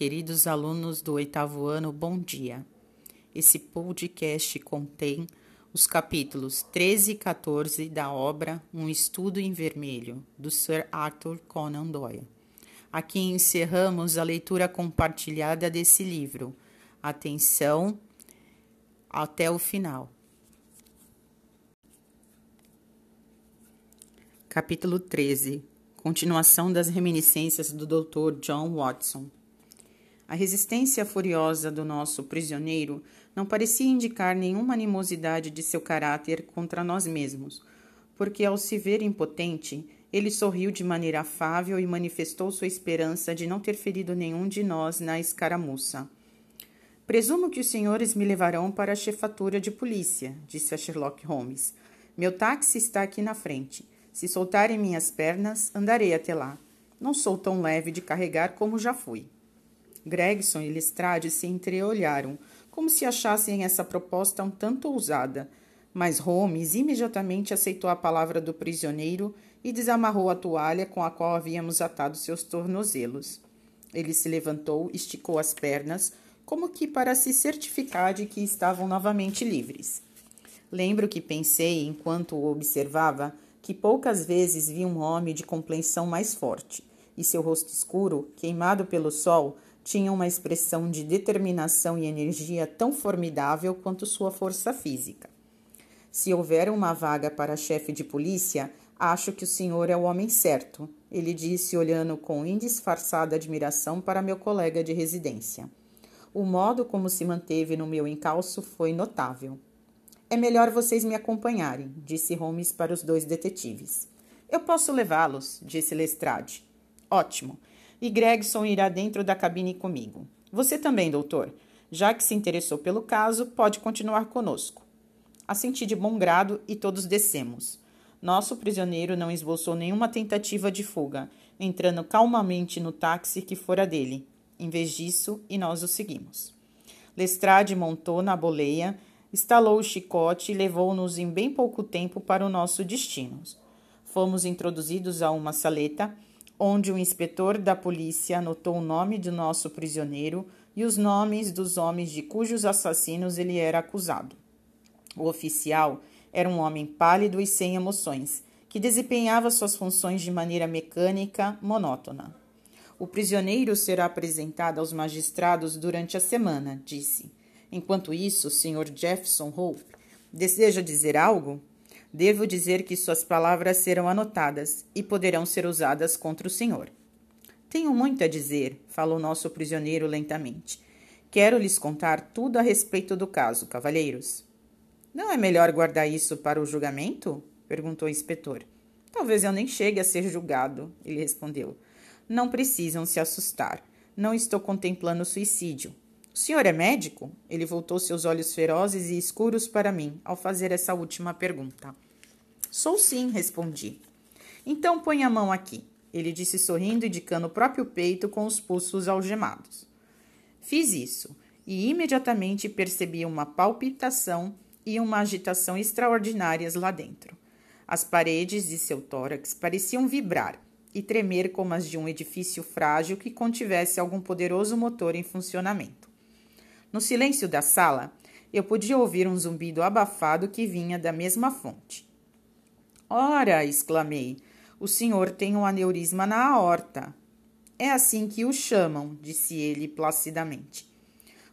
Queridos alunos do oitavo ano, bom dia. Esse podcast contém os capítulos 13 e 14 da obra Um Estudo em Vermelho, do Sir Arthur Conan Doyle. Aqui encerramos a leitura compartilhada desse livro. Atenção até o final. Capítulo 13 Continuação das reminiscências do Dr. John Watson. A resistência furiosa do nosso prisioneiro não parecia indicar nenhuma animosidade de seu caráter contra nós mesmos, porque, ao se ver impotente, ele sorriu de maneira afável e manifestou sua esperança de não ter ferido nenhum de nós na escaramuça. Presumo que os senhores me levarão para a chefatura de polícia, disse a Sherlock Holmes. Meu táxi está aqui na frente. Se soltarem minhas pernas, andarei até lá. Não sou tão leve de carregar como já fui. Gregson e Lestrade se entreolharam, como se achassem essa proposta um tanto ousada, mas Holmes imediatamente aceitou a palavra do prisioneiro e desamarrou a toalha com a qual havíamos atado seus tornozelos. Ele se levantou, esticou as pernas, como que para se certificar de que estavam novamente livres. Lembro que pensei, enquanto o observava, que poucas vezes vi um homem de complexão mais forte, e seu rosto escuro, queimado pelo sol, tinha uma expressão de determinação e energia tão formidável quanto sua força física. Se houver uma vaga para chefe de polícia, acho que o senhor é o homem certo, ele disse, olhando com indisfarçada admiração para meu colega de residência. O modo como se manteve no meu encalço foi notável. É melhor vocês me acompanharem, disse Holmes para os dois detetives. Eu posso levá-los, disse Lestrade. Ótimo e Gregson irá dentro da cabine comigo. Você também, doutor. Já que se interessou pelo caso, pode continuar conosco. Assenti de bom grado e todos descemos. Nosso prisioneiro não esboçou nenhuma tentativa de fuga, entrando calmamente no táxi que fora dele. Em vez disso, e nós o seguimos. Lestrade montou na boleia, estalou o chicote e levou-nos em bem pouco tempo para o nosso destino. Fomos introduzidos a uma saleta onde o inspetor da polícia anotou o nome do nosso prisioneiro e os nomes dos homens de cujos assassinos ele era acusado. O oficial era um homem pálido e sem emoções, que desempenhava suas funções de maneira mecânica, monótona. O prisioneiro será apresentado aos magistrados durante a semana, disse. Enquanto isso, o Sr. Jefferson Hope deseja dizer algo? Devo dizer que suas palavras serão anotadas e poderão ser usadas contra o senhor. Tenho muito a dizer, falou nosso prisioneiro lentamente. Quero lhes contar tudo a respeito do caso, cavalheiros. Não é melhor guardar isso para o julgamento? perguntou o inspetor. Talvez eu nem chegue a ser julgado, ele respondeu. Não precisam se assustar. Não estou contemplando suicídio. O senhor é médico? Ele voltou seus olhos ferozes e escuros para mim ao fazer essa última pergunta. Sou sim, respondi. Então põe a mão aqui, ele disse sorrindo, indicando o próprio peito com os pulsos algemados. Fiz isso e imediatamente percebi uma palpitação e uma agitação extraordinárias lá dentro. As paredes de seu tórax pareciam vibrar e tremer como as de um edifício frágil que contivesse algum poderoso motor em funcionamento. No silêncio da sala, eu podia ouvir um zumbido abafado que vinha da mesma fonte. Ora, exclamei, o senhor tem um aneurisma na aorta. É assim que o chamam, disse ele placidamente.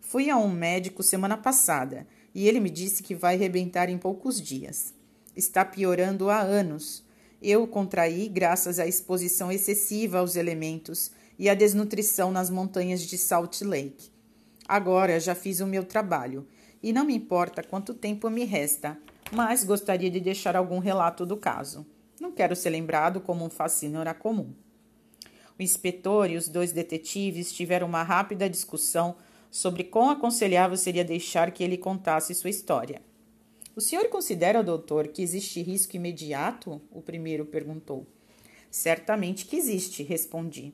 Fui a um médico semana passada e ele me disse que vai rebentar em poucos dias. Está piorando há anos. Eu contraí graças à exposição excessiva aos elementos e à desnutrição nas montanhas de Salt Lake. Agora já fiz o meu trabalho e não me importa quanto tempo me resta, mas gostaria de deixar algum relato do caso. Não quero ser lembrado como um fascínora comum. O inspetor e os dois detetives tiveram uma rápida discussão sobre quão aconselhável seria deixar que ele contasse sua história. O senhor considera, doutor, que existe risco imediato? O primeiro perguntou. Certamente que existe, respondi.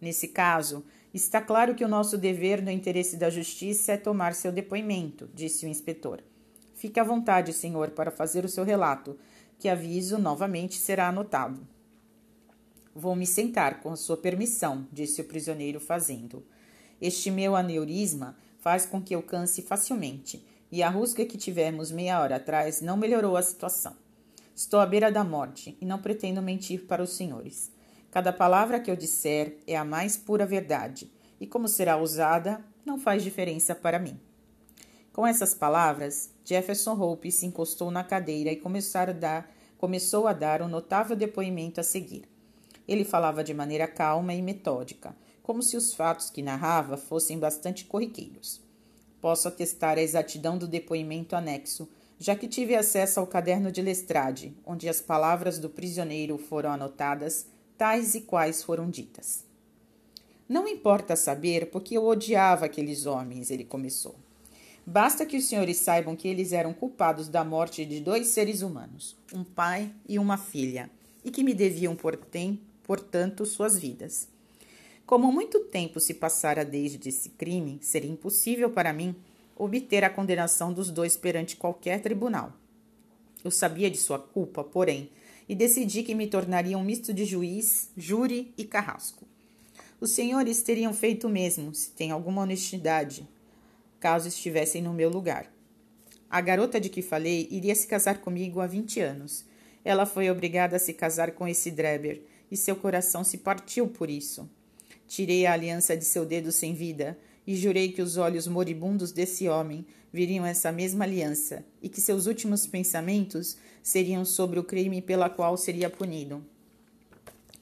Nesse caso, Está claro que o nosso dever no interesse da justiça é tomar seu depoimento, disse o inspetor. Fique à vontade, senhor, para fazer o seu relato, que aviso novamente será anotado. Vou me sentar, com a sua permissão, disse o prisioneiro, fazendo. Este meu aneurisma faz com que eu canse facilmente, e a rusga que tivemos meia hora atrás não melhorou a situação. Estou à beira da morte e não pretendo mentir para os senhores. Cada palavra que eu disser é a mais pura verdade, e como será usada, não faz diferença para mim. Com essas palavras, Jefferson Hope se encostou na cadeira e começou a dar, começou a dar um notável depoimento a seguir. Ele falava de maneira calma e metódica, como se os fatos que narrava fossem bastante corriqueiros. Posso atestar a exatidão do depoimento anexo, já que tive acesso ao caderno de Lestrade, onde as palavras do prisioneiro foram anotadas, tais e quais foram ditas. Não importa saber porque eu odiava aqueles homens, ele começou. Basta que os senhores saibam que eles eram culpados da morte de dois seres humanos, um pai e uma filha, e que me deviam, portanto, suas vidas. Como muito tempo se passara desde esse crime, seria impossível para mim obter a condenação dos dois perante qualquer tribunal. Eu sabia de sua culpa, porém, e decidi que me tornaria um misto de juiz, júri e carrasco. Os senhores teriam feito o mesmo, se têm alguma honestidade, caso estivessem no meu lugar. A garota de que falei iria se casar comigo há vinte anos. Ela foi obrigada a se casar com esse Dreber, e seu coração se partiu por isso. Tirei a aliança de seu dedo sem vida e jurei que os olhos moribundos desse homem viriam essa mesma aliança e que seus últimos pensamentos seriam sobre o crime pela qual seria punido.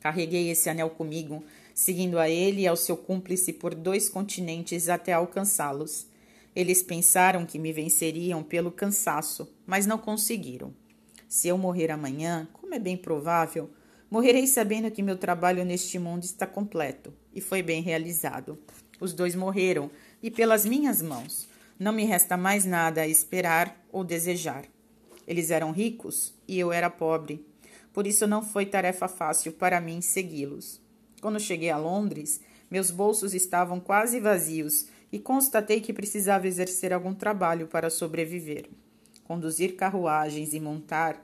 Carreguei esse anel comigo, seguindo a ele e ao seu cúmplice por dois continentes até alcançá-los. Eles pensaram que me venceriam pelo cansaço, mas não conseguiram. Se eu morrer amanhã, como é bem provável, morrerei sabendo que meu trabalho neste mundo está completo e foi bem realizado. Os dois morreram, e pelas minhas mãos. Não me resta mais nada a esperar ou desejar. Eles eram ricos e eu era pobre. Por isso não foi tarefa fácil para mim segui-los. Quando cheguei a Londres, meus bolsos estavam quase vazios e constatei que precisava exercer algum trabalho para sobreviver. Conduzir carruagens e montar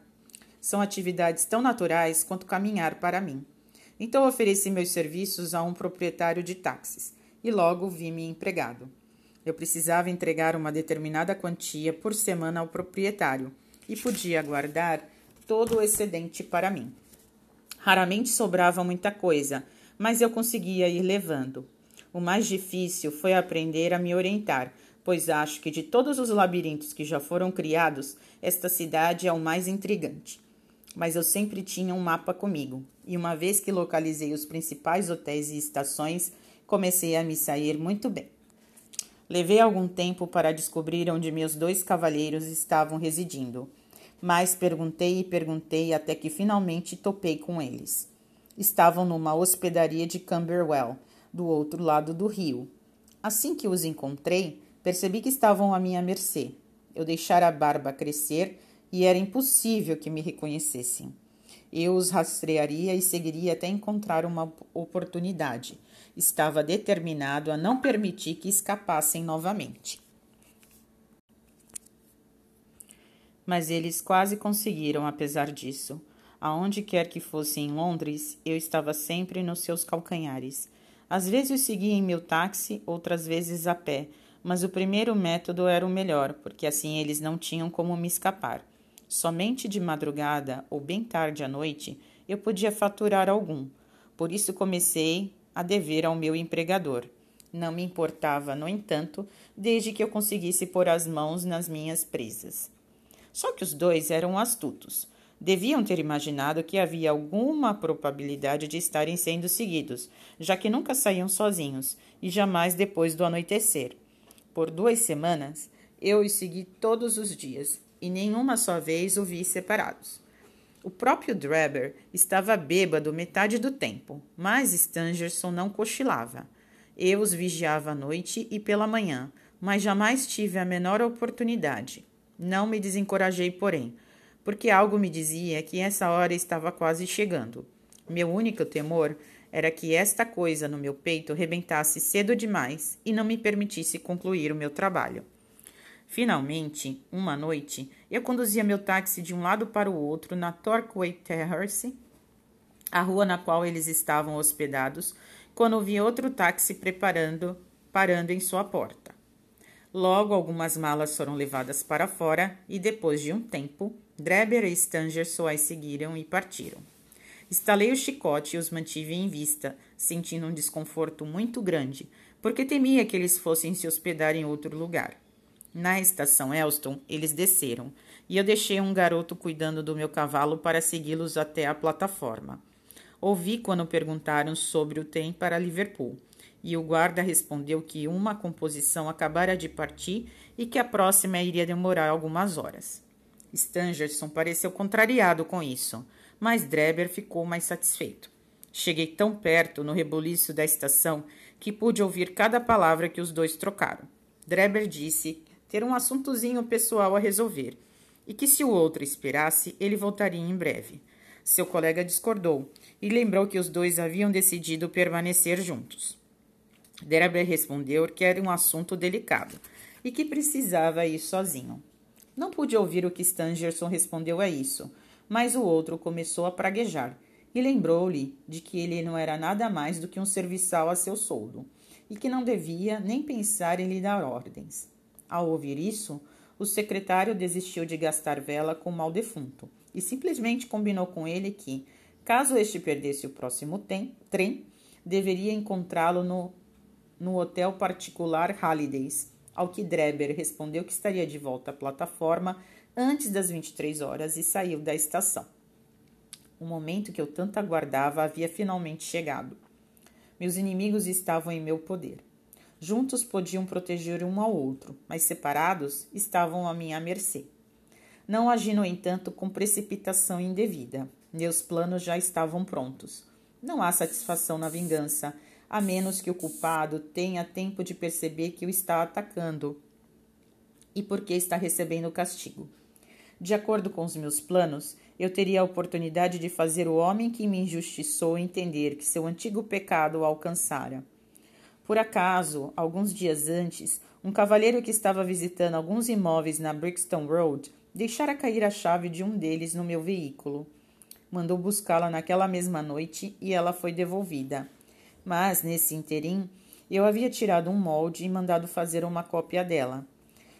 são atividades tão naturais quanto caminhar para mim. Então ofereci meus serviços a um proprietário de táxis e logo vi-me empregado. Eu precisava entregar uma determinada quantia por semana ao proprietário e podia guardar todo o excedente para mim. Raramente sobrava muita coisa, mas eu conseguia ir levando. O mais difícil foi aprender a me orientar, pois acho que de todos os labirintos que já foram criados, esta cidade é o mais intrigante. Mas eu sempre tinha um mapa comigo, e uma vez que localizei os principais hotéis e estações, comecei a me sair muito bem. Levei algum tempo para descobrir onde meus dois cavalheiros estavam residindo, mas perguntei e perguntei até que finalmente topei com eles. Estavam numa hospedaria de Camberwell, do outro lado do rio. Assim que os encontrei, percebi que estavam à minha mercê. Eu deixara a barba crescer e era impossível que me reconhecessem. Eu os rastrearia e seguiria até encontrar uma oportunidade estava determinado a não permitir que escapassem novamente. Mas eles quase conseguiram, apesar disso. Aonde quer que fosse em Londres, eu estava sempre nos seus calcanhares. Às vezes seguia em meu táxi, outras vezes a pé, mas o primeiro método era o melhor, porque assim eles não tinham como me escapar. Somente de madrugada ou bem tarde à noite eu podia faturar algum. Por isso comecei a dever ao meu empregador. Não me importava, no entanto, desde que eu conseguisse pôr as mãos nas minhas presas. Só que os dois eram astutos. Deviam ter imaginado que havia alguma probabilidade de estarem sendo seguidos, já que nunca saíam sozinhos e jamais depois do anoitecer. Por duas semanas, eu os segui todos os dias e nenhuma só vez os vi separados. O próprio Drebber estava bêbado metade do tempo, mas Stangerson não cochilava. Eu os vigiava à noite e pela manhã, mas jamais tive a menor oportunidade. Não me desencorajei, porém, porque algo me dizia que essa hora estava quase chegando. Meu único temor era que esta coisa no meu peito rebentasse cedo demais e não me permitisse concluir o meu trabalho. Finalmente, uma noite, eu conduzia meu táxi de um lado para o outro na Torquay Terrace, a rua na qual eles estavam hospedados, quando vi outro táxi preparando parando em sua porta. Logo, algumas malas foram levadas para fora e, depois de um tempo, Dreber e Stangerson as seguiram e partiram. Estalei o chicote e os mantive em vista, sentindo um desconforto muito grande, porque temia que eles fossem se hospedar em outro lugar. Na estação Elston, eles desceram, e eu deixei um garoto cuidando do meu cavalo para segui-los até a plataforma. Ouvi quando perguntaram sobre o trem para Liverpool, e o guarda respondeu que uma composição acabara de partir e que a próxima iria demorar algumas horas. Stangerson pareceu contrariado com isso, mas Dreber ficou mais satisfeito. Cheguei tão perto no rebuliço da estação que pude ouvir cada palavra que os dois trocaram. Dreber disse ter um assuntozinho pessoal a resolver e que se o outro esperasse, ele voltaria em breve. Seu colega discordou e lembrou que os dois haviam decidido permanecer juntos. Dreber respondeu que era um assunto delicado e que precisava ir sozinho. Não pude ouvir o que Stangerson respondeu a isso, mas o outro começou a praguejar e lembrou-lhe de que ele não era nada mais do que um serviçal a seu soldo e que não devia nem pensar em lhe dar ordens. Ao ouvir isso, o secretário desistiu de gastar vela com o mal defunto e simplesmente combinou com ele que, caso este perdesse o próximo tem, trem, deveria encontrá-lo no, no hotel particular Hallidays, ao que Dreber respondeu que estaria de volta à plataforma antes das 23 horas e saiu da estação. O momento que eu tanto aguardava havia finalmente chegado. Meus inimigos estavam em meu poder. Juntos podiam proteger um ao outro, mas separados estavam à minha mercê. Não agi, no entanto, com precipitação indevida. Meus planos já estavam prontos. Não há satisfação na vingança, a menos que o culpado tenha tempo de perceber que o está atacando e porque está recebendo o castigo. De acordo com os meus planos, eu teria a oportunidade de fazer o homem que me injustiçou entender que seu antigo pecado o alcançara. Por acaso, alguns dias antes, um cavalheiro que estava visitando alguns imóveis na Brixton Road deixara cair a chave de um deles no meu veículo. Mandou buscá-la naquela mesma noite e ela foi devolvida. Mas, nesse interim, eu havia tirado um molde e mandado fazer uma cópia dela.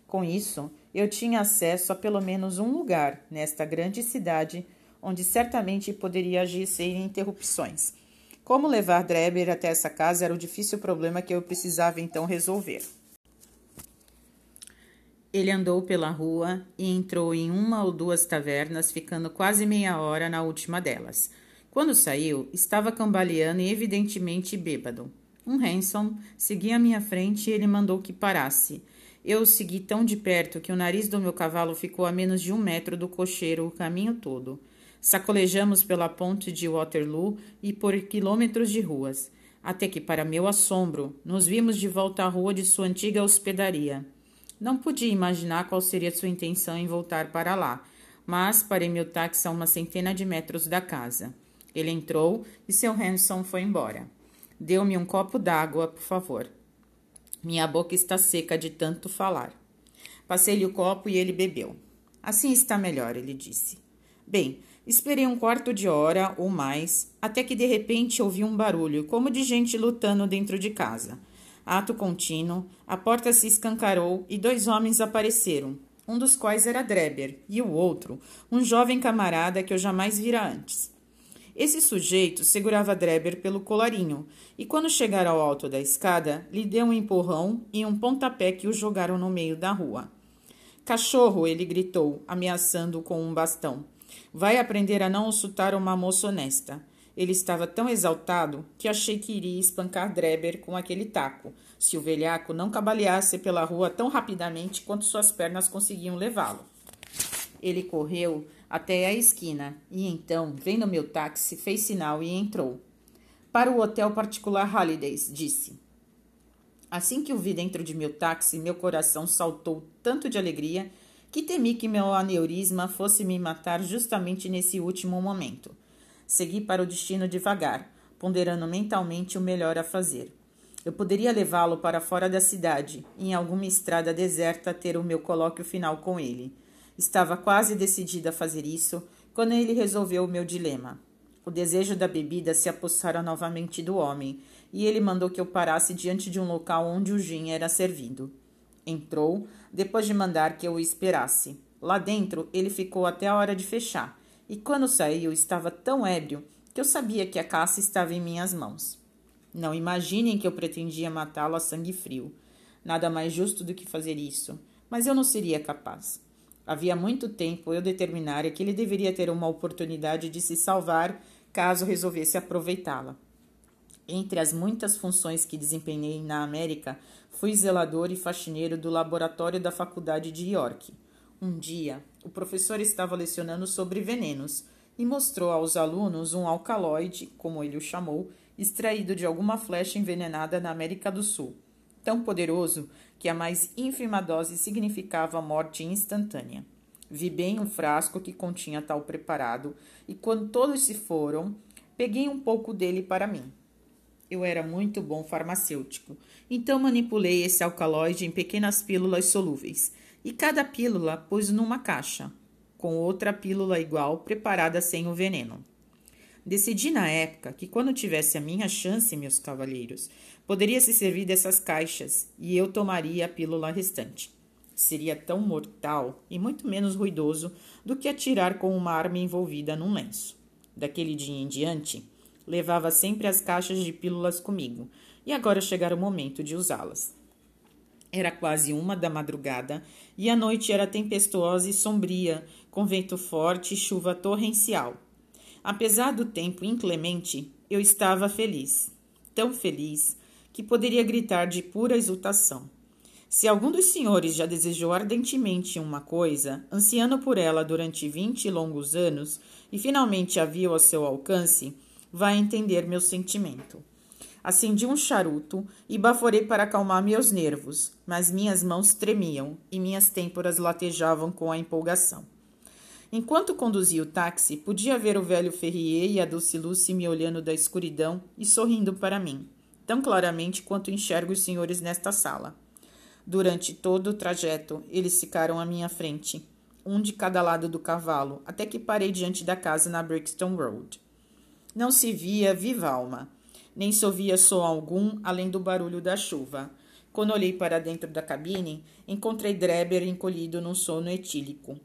Com isso, eu tinha acesso a pelo menos um lugar nesta grande cidade onde certamente poderia agir sem interrupções. Como levar Dreber até essa casa era o difícil problema que eu precisava então resolver. Ele andou pela rua e entrou em uma ou duas tavernas, ficando quase meia hora na última delas. Quando saiu, estava cambaleando e evidentemente bêbado. Um hansom seguia à minha frente e ele mandou que parasse. Eu o segui tão de perto que o nariz do meu cavalo ficou a menos de um metro do cocheiro o caminho todo. Sacolejamos pela ponte de Waterloo e por quilômetros de ruas, até que, para meu assombro, nos vimos de volta à rua de sua antiga hospedaria. Não podia imaginar qual seria sua intenção em voltar para lá, mas parei meu táxi a uma centena de metros da casa. Ele entrou e seu Hanson foi embora. Deu-me um copo d'água, por favor. Minha boca está seca de tanto falar. Passei-lhe o copo e ele bebeu. Assim está melhor, ele disse. Bem, esperei um quarto de hora ou mais, até que de repente ouvi um barulho, como de gente lutando dentro de casa. Ato contínuo, a porta se escancarou e dois homens apareceram, um dos quais era Dreber, e o outro, um jovem camarada que eu jamais vira antes. Esse sujeito segurava Dreber pelo colarinho e, quando chegaram ao alto da escada, lhe deu um empurrão e um pontapé que o jogaram no meio da rua. Cachorro! ele gritou, ameaçando com um bastão. Vai aprender a não insultar uma moça honesta. Ele estava tão exaltado que achei que iria espancar Dreber com aquele taco, se o velhaco não cabaleasse pela rua tão rapidamente quanto suas pernas conseguiam levá-lo. Ele correu até a esquina e então, vendo meu táxi, fez sinal e entrou. Para o hotel particular Holidays, disse. Assim que o vi dentro de meu táxi, meu coração saltou tanto de alegria que temi que meu aneurisma fosse me matar justamente nesse último momento. Segui para o destino devagar, ponderando mentalmente o melhor a fazer. Eu poderia levá-lo para fora da cidade, em alguma estrada deserta, ter o meu colóquio final com ele. Estava quase decidida a fazer isso quando ele resolveu o meu dilema. O desejo da bebida se apossara novamente do homem, e ele mandou que eu parasse diante de um local onde o gin era servido. Entrou, depois de mandar que eu o esperasse. Lá dentro, ele ficou até a hora de fechar, e quando saiu estava tão ébrio que eu sabia que a caça estava em minhas mãos. Não imaginem que eu pretendia matá-lo a sangue frio. Nada mais justo do que fazer isso, mas eu não seria capaz. Havia muito tempo eu determinara que ele deveria ter uma oportunidade de se salvar caso resolvesse aproveitá-la. Entre as muitas funções que desempenhei na América, fui zelador e faxineiro do laboratório da Faculdade de York. Um dia, o professor estava lecionando sobre venenos e mostrou aos alunos um alcaloide, como ele o chamou, extraído de alguma flecha envenenada na América do Sul, tão poderoso que a mais ínfima dose significava morte instantânea. Vi bem um frasco que continha tal preparado, e quando todos se foram, peguei um pouco dele para mim. Eu era muito bom farmacêutico, então manipulei esse alcaloide em pequenas pílulas solúveis, e cada pílula pus numa caixa, com outra pílula igual preparada sem o veneno. Decidi na época que quando tivesse a minha chance, meus cavalheiros, poderia se servir dessas caixas e eu tomaria a pílula restante. Seria tão mortal e muito menos ruidoso do que atirar com uma arma envolvida num lenço. Daquele dia em diante, levava sempre as caixas de pílulas comigo, e agora chegara o momento de usá-las. Era quase uma da madrugada e a noite era tempestuosa e sombria, com vento forte e chuva torrencial. Apesar do tempo inclemente, eu estava feliz, tão feliz que poderia gritar de pura exultação. Se algum dos senhores já desejou ardentemente uma coisa, ansiando por ela durante vinte longos anos, e finalmente a viu ao seu alcance, vai entender meu sentimento. Acendi um charuto e baforei para acalmar meus nervos, mas minhas mãos tremiam e minhas têmporas latejavam com a empolgação. Enquanto conduzia o táxi, podia ver o velho Ferrier e a Dulce Lucy me olhando da escuridão e sorrindo para mim, tão claramente quanto enxergo os senhores nesta sala. Durante todo o trajeto, eles ficaram à minha frente, um de cada lado do cavalo, até que parei diante da casa na Brixton Road. Não se via viva alma, nem se ouvia som algum além do barulho da chuva. Quando olhei para dentro da cabine, encontrei Dreber encolhido num sono etílico.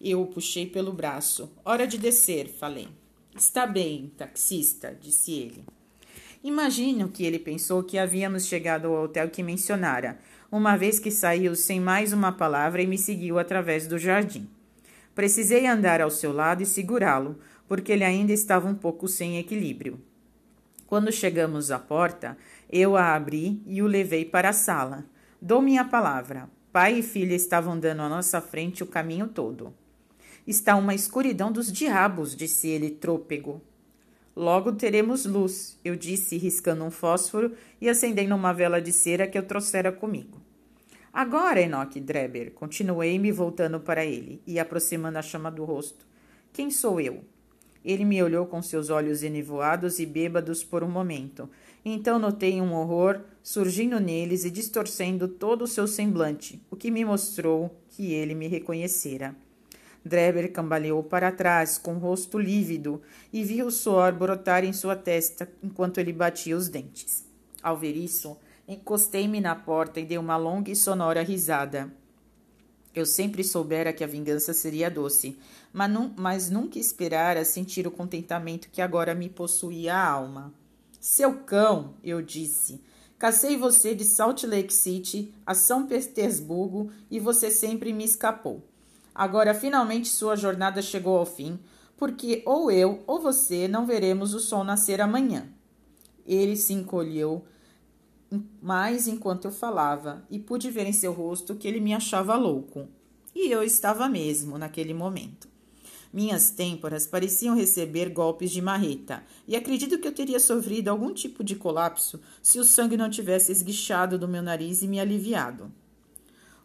Eu o puxei pelo braço. Hora de descer, falei. Está bem, taxista, disse ele. Imagino que ele pensou que havíamos chegado ao hotel que mencionara, uma vez que saiu sem mais uma palavra e me seguiu através do jardim. Precisei andar ao seu lado e segurá-lo, porque ele ainda estava um pouco sem equilíbrio. Quando chegamos à porta, eu a abri e o levei para a sala. Dou minha palavra. Pai e filha estavam dando à nossa frente o caminho todo. Está uma escuridão dos diabos, disse ele trôpego. Logo teremos luz, eu disse, riscando um fósforo e acendendo uma vela de cera que eu trouxera comigo. Agora, Enoch Dreber, continuei me voltando para ele e aproximando a chama do rosto. Quem sou eu? Ele me olhou com seus olhos enevoados e bêbados por um momento. Então notei um horror surgindo neles e distorcendo todo o seu semblante, o que me mostrou que ele me reconhecera. Dreber cambaleou para trás, com o rosto lívido, e viu o suor brotar em sua testa enquanto ele batia os dentes. Ao ver isso, encostei-me na porta e dei uma longa e sonora risada. Eu sempre soubera que a vingança seria doce, mas, mas nunca esperara sentir o contentamento que agora me possuía a alma. Seu cão, eu disse. Cacei você de Salt Lake City a São Petersburgo e você sempre me escapou. Agora finalmente sua jornada chegou ao fim, porque ou eu ou você não veremos o sol nascer amanhã. Ele se encolheu mais enquanto eu falava e pude ver em seu rosto que ele me achava louco. E eu estava mesmo naquele momento. Minhas têmporas pareciam receber golpes de marreta, e acredito que eu teria sofrido algum tipo de colapso se o sangue não tivesse esguichado do meu nariz e me aliviado.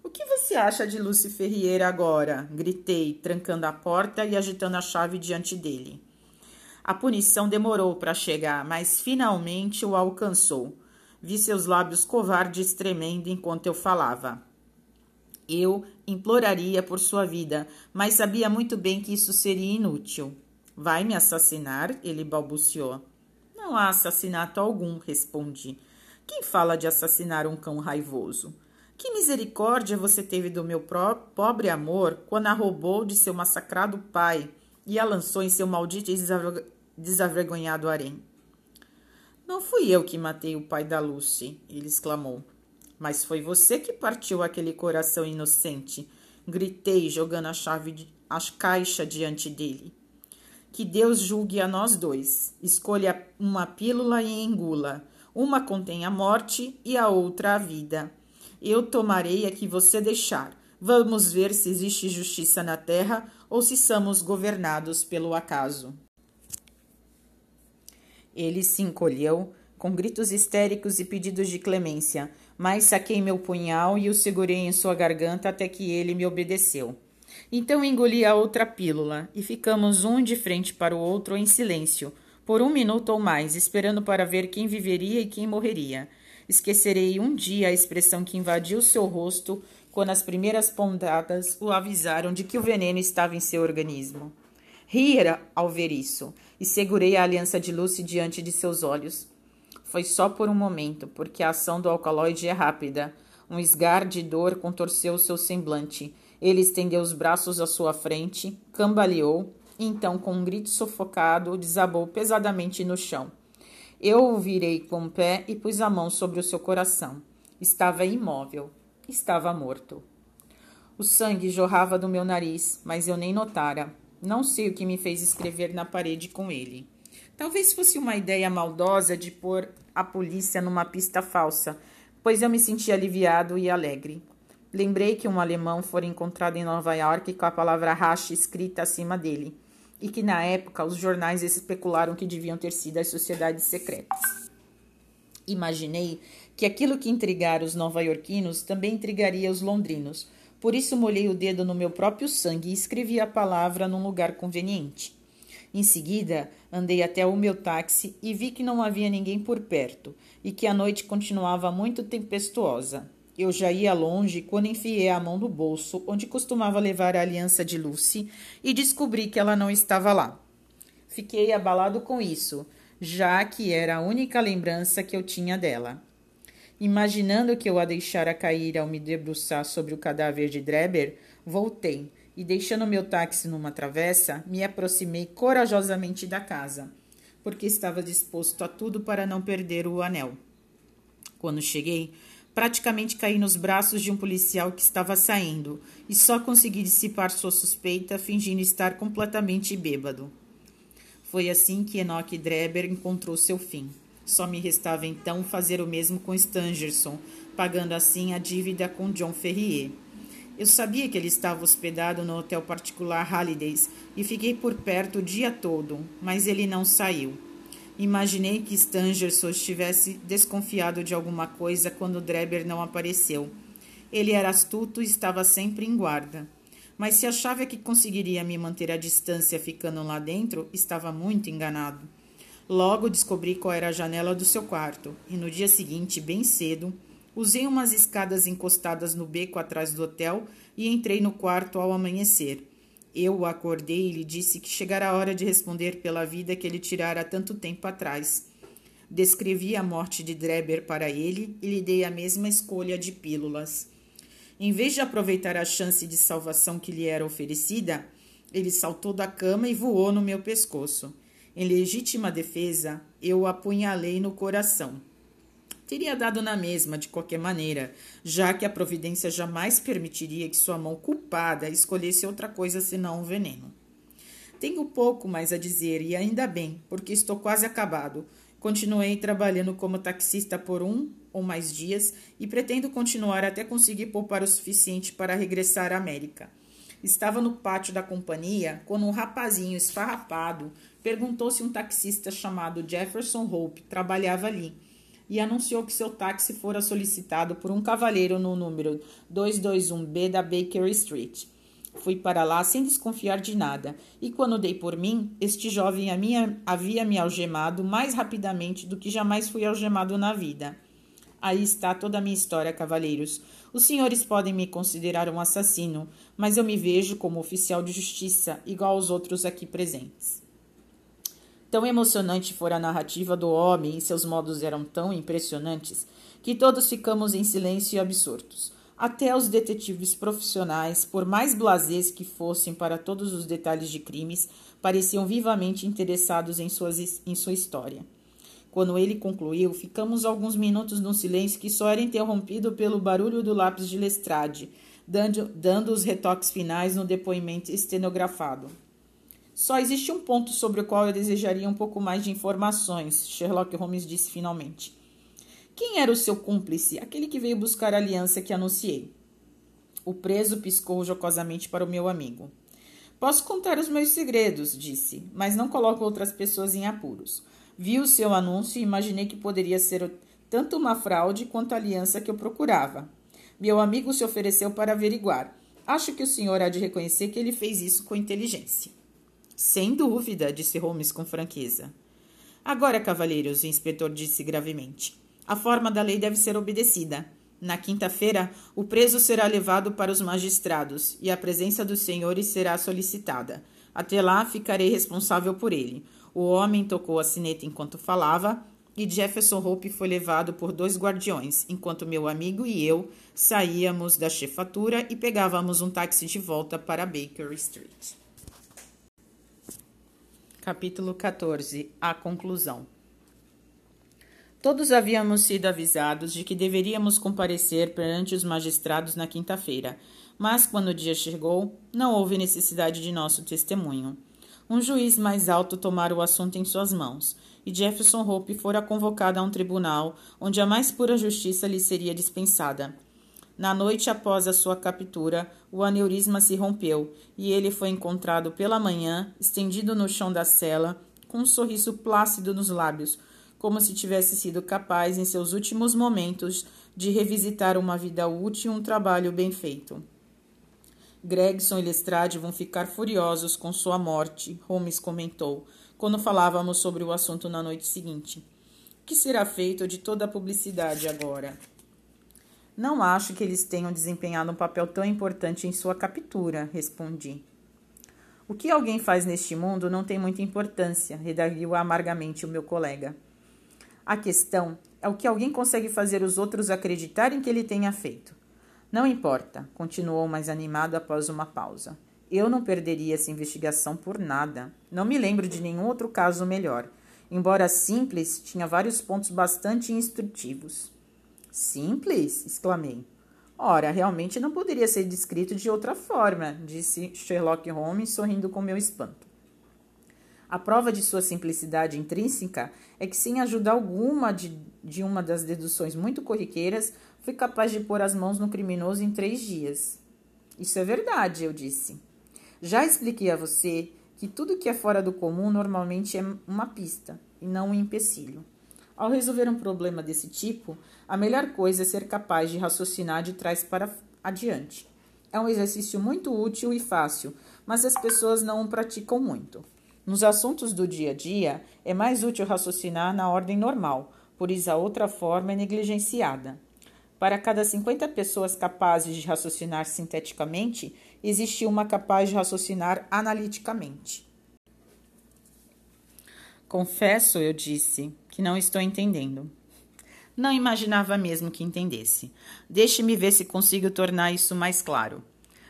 O que você acha de Lucy Ferrier agora? Gritei, trancando a porta e agitando a chave diante dele. A punição demorou para chegar, mas finalmente o alcançou. Vi seus lábios covardes tremendo enquanto eu falava. Eu imploraria por sua vida, mas sabia muito bem que isso seria inútil. Vai me assassinar? Ele balbuciou. Não há assassinato algum, respondi. Quem fala de assassinar um cão raivoso? Que misericórdia você teve do meu pobre amor quando a roubou de seu massacrado pai e a lançou em seu maldito e desavergonhado harém? Não fui eu que matei o pai da Lucy, ele exclamou. Mas foi você que partiu aquele coração inocente, gritei, jogando a chave de, a caixa diante dele. Que Deus julgue a nós dois. Escolha uma pílula e engula. Uma contém a morte e a outra a vida. Eu tomarei a que você deixar. Vamos ver se existe justiça na terra ou se somos governados pelo acaso. Ele se encolheu, com gritos histéricos e pedidos de clemência, mas saquei meu punhal e o segurei em sua garganta até que ele me obedeceu. Então engoli a outra pílula e ficamos um de frente para o outro em silêncio, por um minuto ou mais, esperando para ver quem viveria e quem morreria. Esquecerei um dia a expressão que invadiu seu rosto quando as primeiras pontadas o avisaram de que o veneno estava em seu organismo. Ria ao ver isso e segurei a aliança de Lucy diante de seus olhos. Foi só por um momento, porque a ação do alcaloide é rápida. Um esgar de dor contorceu seu semblante. Ele estendeu os braços à sua frente, cambaleou e então, com um grito sufocado, desabou pesadamente no chão. Eu o virei com o pé e pus a mão sobre o seu coração. Estava imóvel. Estava morto. O sangue jorrava do meu nariz, mas eu nem notara. Não sei o que me fez escrever na parede com ele. Talvez fosse uma ideia maldosa de pôr a polícia numa pista falsa, pois eu me senti aliviado e alegre. Lembrei que um alemão fora encontrado em Nova York com a palavra racha escrita acima dele, e que na época os jornais especularam que deviam ter sido as sociedades secretas. Imaginei que aquilo que intrigara os nova-iorquinos também intrigaria os londrinos. Por isso molhei o dedo no meu próprio sangue e escrevi a palavra num lugar conveniente. Em seguida, andei até o meu táxi e vi que não havia ninguém por perto e que a noite continuava muito tempestuosa. Eu já ia longe quando enfiei a mão no bolso onde costumava levar a aliança de Lucy e descobri que ela não estava lá. Fiquei abalado com isso, já que era a única lembrança que eu tinha dela. Imaginando que eu a deixara cair ao me debruçar sobre o cadáver de Dreber, voltei e, deixando meu táxi numa travessa, me aproximei corajosamente da casa, porque estava disposto a tudo para não perder o anel. Quando cheguei, praticamente caí nos braços de um policial que estava saindo e só consegui dissipar sua suspeita fingindo estar completamente bêbado. Foi assim que Enoch Dreber encontrou seu fim. Só me restava então fazer o mesmo com Stangerson, pagando assim a dívida com John Ferrier. Eu sabia que ele estava hospedado no hotel particular Hallidays e fiquei por perto o dia todo, mas ele não saiu. Imaginei que Stangerson estivesse desconfiado de alguma coisa quando Dreber não apareceu. Ele era astuto e estava sempre em guarda. Mas se achava que conseguiria me manter à distância ficando lá dentro, estava muito enganado. Logo descobri qual era a janela do seu quarto, e no dia seguinte, bem cedo, Usei umas escadas encostadas no beco atrás do hotel e entrei no quarto ao amanhecer. Eu o acordei e lhe disse que chegara a hora de responder pela vida que ele tirara tanto tempo atrás. Descrevi a morte de Dreber para ele e lhe dei a mesma escolha de pílulas. Em vez de aproveitar a chance de salvação que lhe era oferecida, ele saltou da cama e voou no meu pescoço. Em legítima defesa, eu o apunhalei no coração teria dado na mesma de qualquer maneira, já que a providência jamais permitiria que sua mão culpada escolhesse outra coisa senão o veneno. Tenho pouco mais a dizer e ainda bem, porque estou quase acabado. Continuei trabalhando como taxista por um ou mais dias e pretendo continuar até conseguir poupar o suficiente para regressar à América. Estava no pátio da companhia quando um rapazinho esfarrapado perguntou se um taxista chamado Jefferson Hope trabalhava ali e anunciou que seu táxi fora solicitado por um cavalheiro no número 221B da Baker Street. Fui para lá sem desconfiar de nada, e quando dei por mim, este jovem havia me algemado mais rapidamente do que jamais fui algemado na vida. Aí está toda a minha história, cavalheiros. Os senhores podem me considerar um assassino, mas eu me vejo como oficial de justiça, igual aos outros aqui presentes. Tão emocionante fora a narrativa do homem e seus modos eram tão impressionantes que todos ficamos em silêncio e absortos. Até os detetives profissionais, por mais blasés que fossem para todos os detalhes de crimes, pareciam vivamente interessados em, suas, em sua história. Quando ele concluiu, ficamos alguns minutos num silêncio que só era interrompido pelo barulho do lápis de Lestrade, dando, dando os retoques finais no depoimento estenografado. Só existe um ponto sobre o qual eu desejaria um pouco mais de informações, Sherlock Holmes disse finalmente. Quem era o seu cúmplice, aquele que veio buscar a aliança que anunciei? O preso piscou jocosamente para o meu amigo. Posso contar os meus segredos, disse, mas não coloco outras pessoas em apuros. Vi o seu anúncio e imaginei que poderia ser tanto uma fraude quanto a aliança que eu procurava. Meu amigo se ofereceu para averiguar. Acho que o senhor há de reconhecer que ele fez isso com inteligência. Sem dúvida, disse Holmes com franqueza. Agora, cavalheiros, o inspetor disse gravemente. A forma da lei deve ser obedecida. Na quinta-feira, o preso será levado para os magistrados e a presença dos senhores será solicitada. Até lá, ficarei responsável por ele. O homem tocou a sineta enquanto falava e Jefferson Hope foi levado por dois guardiões, enquanto meu amigo e eu saíamos da chefatura e pegávamos um táxi de volta para Baker Street. Capítulo 14 A conclusão Todos havíamos sido avisados de que deveríamos comparecer perante os magistrados na quinta-feira, mas quando o dia chegou, não houve necessidade de nosso testemunho. Um juiz mais alto tomara o assunto em suas mãos, e Jefferson Hope fora convocado a um tribunal onde a mais pura justiça lhe seria dispensada. Na noite após a sua captura, o aneurisma se rompeu e ele foi encontrado pela manhã, estendido no chão da cela, com um sorriso plácido nos lábios, como se tivesse sido capaz, em seus últimos momentos, de revisitar uma vida útil e um trabalho bem feito. Gregson e Lestrade vão ficar furiosos com sua morte, Holmes comentou, quando falávamos sobre o assunto na noite seguinte. O que será feito de toda a publicidade agora? Não acho que eles tenham desempenhado um papel tão importante em sua captura, respondi. O que alguém faz neste mundo não tem muita importância, redarguiu amargamente o meu colega. A questão é o que alguém consegue fazer os outros acreditarem que ele tenha feito. Não importa, continuou mais animado após uma pausa. Eu não perderia essa investigação por nada. Não me lembro de nenhum outro caso melhor. Embora simples, tinha vários pontos bastante instrutivos. Simples? exclamei. Ora, realmente não poderia ser descrito de outra forma, disse Sherlock Holmes, sorrindo com meu espanto. A prova de sua simplicidade intrínseca é que, sem ajuda alguma de, de uma das deduções muito corriqueiras, fui capaz de pôr as mãos no criminoso em três dias. Isso é verdade, eu disse. Já expliquei a você que tudo que é fora do comum normalmente é uma pista e não um empecilho. Ao resolver um problema desse tipo, a melhor coisa é ser capaz de raciocinar de trás para adiante. É um exercício muito útil e fácil, mas as pessoas não o praticam muito. Nos assuntos do dia a dia, é mais útil raciocinar na ordem normal, pois a outra forma é negligenciada. Para cada 50 pessoas capazes de raciocinar sinteticamente, existe uma capaz de raciocinar analiticamente. Confesso, eu disse, que não estou entendendo. Não imaginava mesmo que entendesse. Deixe-me ver se consigo tornar isso mais claro.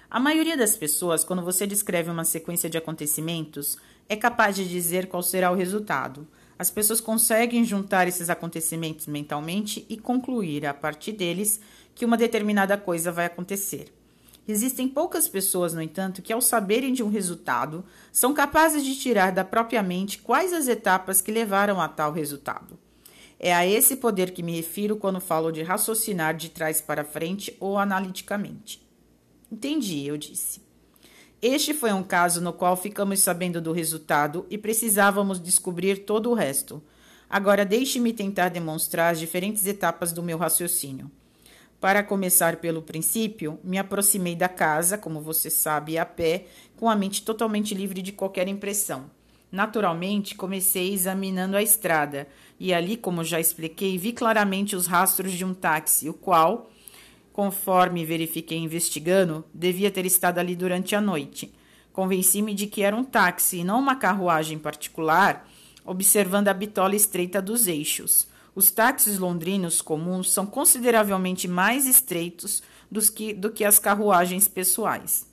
A maioria das pessoas, quando você descreve uma sequência de acontecimentos, é capaz de dizer qual será o resultado. As pessoas conseguem juntar esses acontecimentos mentalmente e concluir, a partir deles, que uma determinada coisa vai acontecer. Existem poucas pessoas, no entanto, que, ao saberem de um resultado, são capazes de tirar da própria mente quais as etapas que levaram a tal resultado. É a esse poder que me refiro quando falo de raciocinar de trás para frente ou analiticamente. Entendi, eu disse. Este foi um caso no qual ficamos sabendo do resultado e precisávamos descobrir todo o resto. Agora deixe-me tentar demonstrar as diferentes etapas do meu raciocínio. Para começar pelo princípio, me aproximei da casa, como você sabe, a pé, com a mente totalmente livre de qualquer impressão. Naturalmente, comecei examinando a estrada, e ali, como já expliquei, vi claramente os rastros de um táxi, o qual, Conforme verifiquei investigando, devia ter estado ali durante a noite. Convenci-me de que era um táxi e não uma carruagem particular, observando a bitola estreita dos eixos. Os táxis londrinos comuns são consideravelmente mais estreitos que, do que as carruagens pessoais.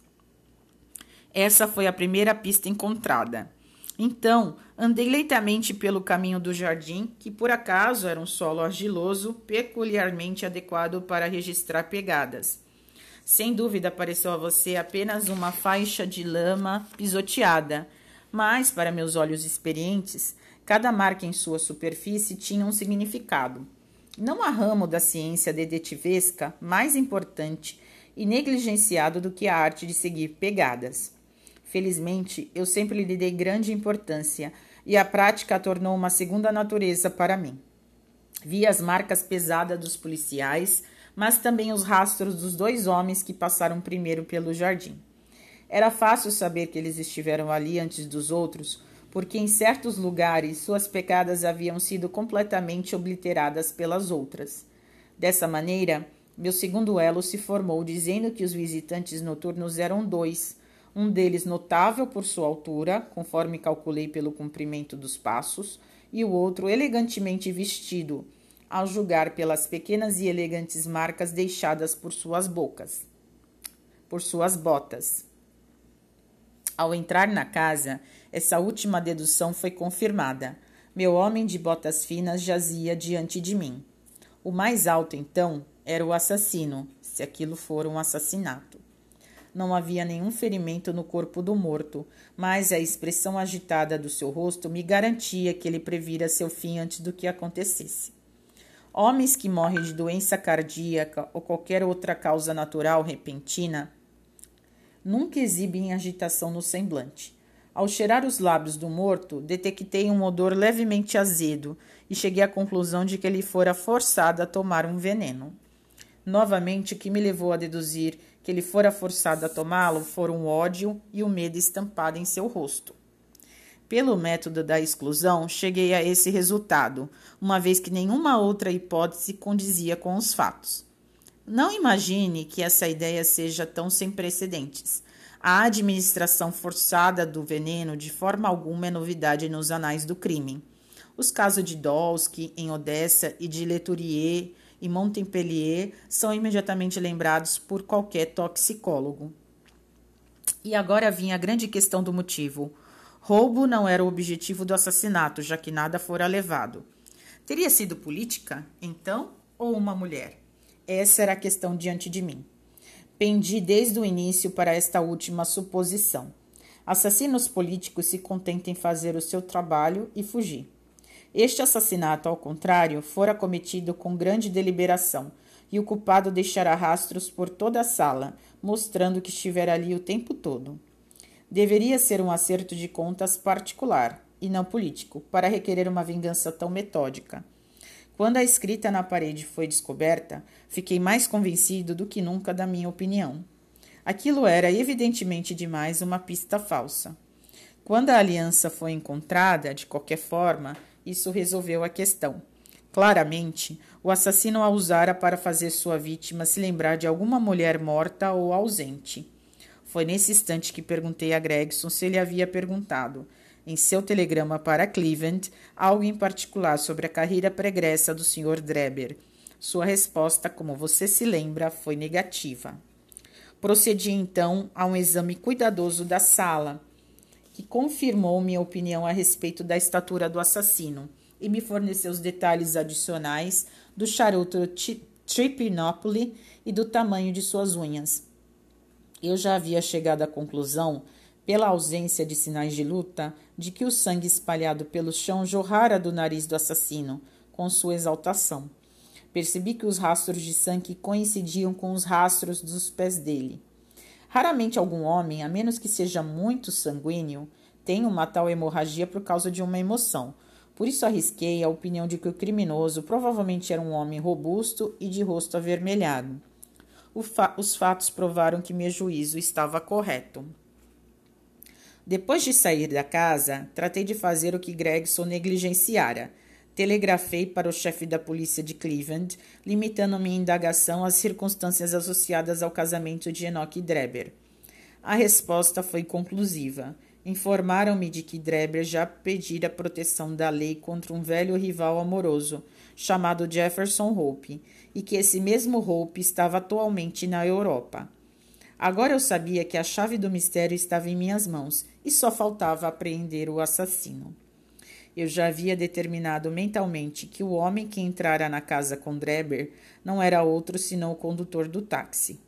Essa foi a primeira pista encontrada. Então, andei leitamente pelo caminho do jardim, que por acaso era um solo argiloso, peculiarmente adequado para registrar pegadas. Sem dúvida apareceu a você apenas uma faixa de lama pisoteada, mas, para meus olhos experientes, cada marca em sua superfície tinha um significado. Não há ramo da ciência detetivesca mais importante e negligenciado do que a arte de seguir pegadas. Felizmente, eu sempre lhe dei grande importância e a prática a tornou uma segunda natureza para mim. Vi as marcas pesadas dos policiais, mas também os rastros dos dois homens que passaram primeiro pelo jardim. Era fácil saber que eles estiveram ali antes dos outros, porque em certos lugares suas pegadas haviam sido completamente obliteradas pelas outras. Dessa maneira, meu segundo elo se formou dizendo que os visitantes noturnos eram dois, um deles notável por sua altura, conforme calculei pelo comprimento dos passos, e o outro elegantemente vestido, ao julgar pelas pequenas e elegantes marcas deixadas por suas bocas, por suas botas. Ao entrar na casa, essa última dedução foi confirmada. Meu homem de botas finas jazia diante de mim. O mais alto, então, era o assassino, se aquilo for um assassinato. Não havia nenhum ferimento no corpo do morto, mas a expressão agitada do seu rosto me garantia que ele previra seu fim antes do que acontecesse. Homens que morrem de doença cardíaca ou qualquer outra causa natural repentina nunca exibem agitação no semblante. Ao cheirar os lábios do morto, detectei um odor levemente azedo e cheguei à conclusão de que ele fora forçado a tomar um veneno. Novamente, o que me levou a deduzir que ele fora forçado a tomá-lo foram o ódio e o medo estampado em seu rosto. Pelo método da exclusão, cheguei a esse resultado, uma vez que nenhuma outra hipótese condizia com os fatos. Não imagine que essa ideia seja tão sem precedentes. A administração forçada do veneno de forma alguma é novidade nos anais do crime. Os casos de Dolsky em Odessa e de Leturier e Montpellier são imediatamente lembrados por qualquer toxicólogo. E agora vinha a grande questão do motivo. Roubo não era o objetivo do assassinato, já que nada fora levado. Teria sido política, então, ou uma mulher? Essa era a questão diante de mim. Pendi desde o início para esta última suposição. Assassinos políticos se contentam em fazer o seu trabalho e fugir. Este assassinato, ao contrário, fora cometido com grande deliberação, e o culpado deixará rastros por toda a sala, mostrando que estivera ali o tempo todo. Deveria ser um acerto de contas particular, e não político, para requerer uma vingança tão metódica. Quando a escrita na parede foi descoberta, fiquei mais convencido do que nunca da minha opinião. Aquilo era evidentemente demais uma pista falsa. Quando a aliança foi encontrada, de qualquer forma, isso resolveu a questão. Claramente, o assassino a usara para fazer sua vítima se lembrar de alguma mulher morta ou ausente. Foi nesse instante que perguntei a Gregson se ele havia perguntado, em seu telegrama para Cleveland, algo em particular sobre a carreira pregressa do Sr. Dreber. Sua resposta, como você se lembra, foi negativa. Procedi então a um exame cuidadoso da sala que confirmou minha opinião a respeito da estatura do assassino e me forneceu os detalhes adicionais do charuto Tripinopoli e do tamanho de suas unhas. Eu já havia chegado à conclusão, pela ausência de sinais de luta, de que o sangue espalhado pelo chão jorrara do nariz do assassino, com sua exaltação. Percebi que os rastros de sangue coincidiam com os rastros dos pés dele. Raramente algum homem, a menos que seja muito sanguíneo, tem uma tal hemorragia por causa de uma emoção. Por isso arrisquei a opinião de que o criminoso provavelmente era um homem robusto e de rosto avermelhado. Fa os fatos provaram que meu juízo estava correto. Depois de sair da casa, tratei de fazer o que Gregson negligenciara Telegrafei para o chefe da polícia de Cleveland, limitando minha indagação às circunstâncias associadas ao casamento de Enoch Dreber. A resposta foi conclusiva. Informaram-me de que Dreber já pedira proteção da lei contra um velho rival amoroso, chamado Jefferson Hope, e que esse mesmo Hope estava atualmente na Europa. Agora eu sabia que a chave do mistério estava em minhas mãos e só faltava apreender o assassino. Eu já havia determinado mentalmente que o homem que entrara na casa com Dreber não era outro senão o condutor do táxi.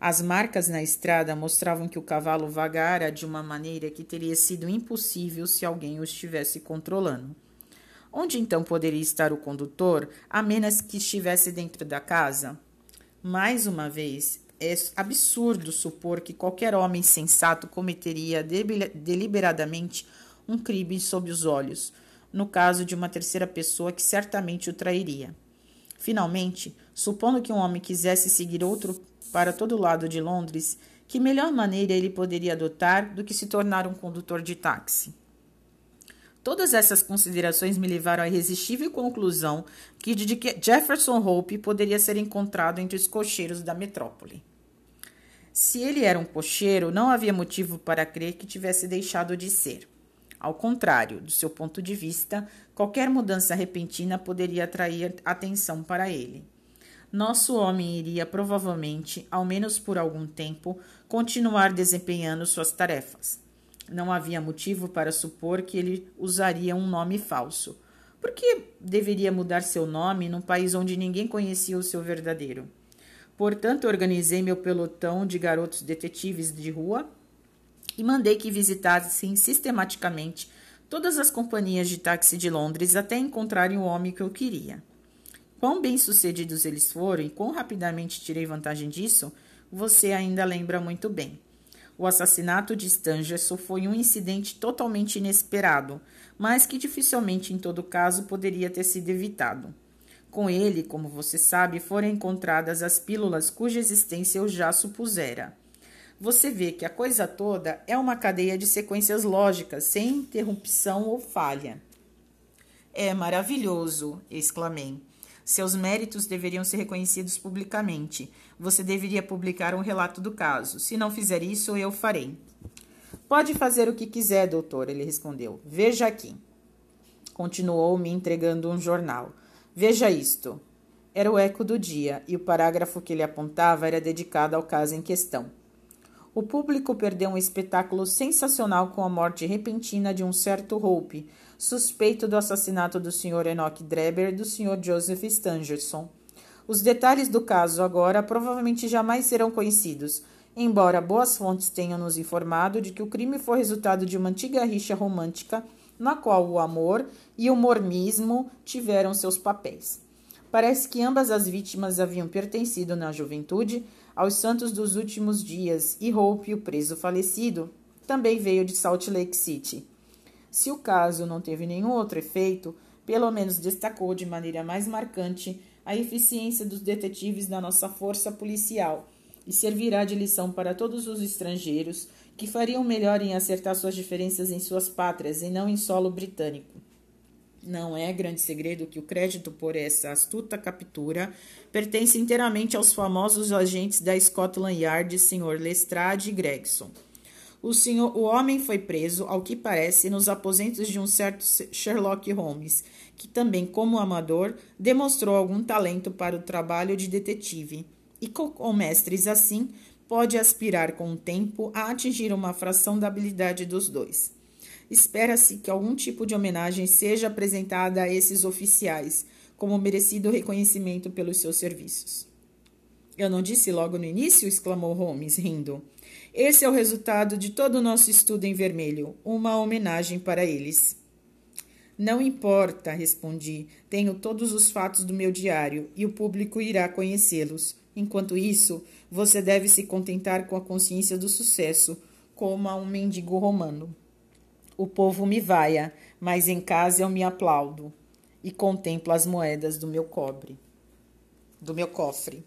As marcas na estrada mostravam que o cavalo vagara de uma maneira que teria sido impossível se alguém o estivesse controlando. Onde então poderia estar o condutor, a menos que estivesse dentro da casa? Mais uma vez, é absurdo supor que qualquer homem sensato cometeria deliberadamente um crime sob os olhos, no caso de uma terceira pessoa que certamente o trairia. Finalmente, supondo que um homem quisesse seguir outro para todo lado de Londres, que melhor maneira ele poderia adotar do que se tornar um condutor de táxi? Todas essas considerações me levaram à irresistível conclusão que de que Jefferson Hope poderia ser encontrado entre os cocheiros da metrópole. Se ele era um cocheiro, não havia motivo para crer que tivesse deixado de ser. Ao contrário, do seu ponto de vista, qualquer mudança repentina poderia atrair atenção para ele. Nosso homem iria provavelmente, ao menos por algum tempo, continuar desempenhando suas tarefas. Não havia motivo para supor que ele usaria um nome falso. Por que deveria mudar seu nome num país onde ninguém conhecia o seu verdadeiro? Portanto, organizei meu pelotão de garotos detetives de rua e mandei que visitassem sistematicamente todas as companhias de táxi de Londres até encontrarem o homem que eu queria. Quão bem-sucedidos eles foram e quão rapidamente tirei vantagem disso, você ainda lembra muito bem. O assassinato de Stangerson foi um incidente totalmente inesperado, mas que dificilmente, em todo caso, poderia ter sido evitado. Com ele, como você sabe, foram encontradas as pílulas cuja existência eu já supusera. Você vê que a coisa toda é uma cadeia de sequências lógicas, sem interrupção ou falha. É maravilhoso! exclamei. Seus méritos deveriam ser reconhecidos publicamente. Você deveria publicar um relato do caso. Se não fizer isso, eu farei. Pode fazer o que quiser, doutor, ele respondeu. Veja aqui. Continuou me entregando um jornal. Veja isto. Era o eco do dia, e o parágrafo que ele apontava era dedicado ao caso em questão. O público perdeu um espetáculo sensacional com a morte repentina de um certo Hope, suspeito do assassinato do Sr. Enoch Dreber e do Sr. Joseph Stangerson. Os detalhes do caso agora provavelmente jamais serão conhecidos, embora boas fontes tenham nos informado de que o crime foi resultado de uma antiga rixa romântica na qual o amor e o mormismo tiveram seus papéis. Parece que ambas as vítimas haviam pertencido na juventude aos santos dos últimos dias e Hope, o preso falecido, também veio de Salt Lake City. Se o caso não teve nenhum outro efeito, pelo menos destacou de maneira mais marcante a eficiência dos detetives da nossa força policial e servirá de lição para todos os estrangeiros que fariam melhor em acertar suas diferenças em suas pátrias e não em solo britânico. Não é grande segredo que o crédito por essa astuta captura pertence inteiramente aos famosos agentes da Scotland Yard, Sr. Lestrade e Gregson. O, senhor, o homem foi preso, ao que parece, nos aposentos de um certo Sherlock Holmes, que também, como amador, demonstrou algum talento para o trabalho de detetive, e com mestres assim, pode aspirar com o tempo a atingir uma fração da habilidade dos dois. Espera-se que algum tipo de homenagem seja apresentada a esses oficiais, como merecido reconhecimento pelos seus serviços. Eu não disse logo no início? exclamou Holmes, rindo. Esse é o resultado de todo o nosso estudo em vermelho, uma homenagem para eles. Não importa, respondi. Tenho todos os fatos do meu diário e o público irá conhecê-los. Enquanto isso, você deve se contentar com a consciência do sucesso, como a um mendigo romano. O povo me vaia, mas em casa eu me aplaudo e contemplo as moedas do meu cobre, do meu cofre.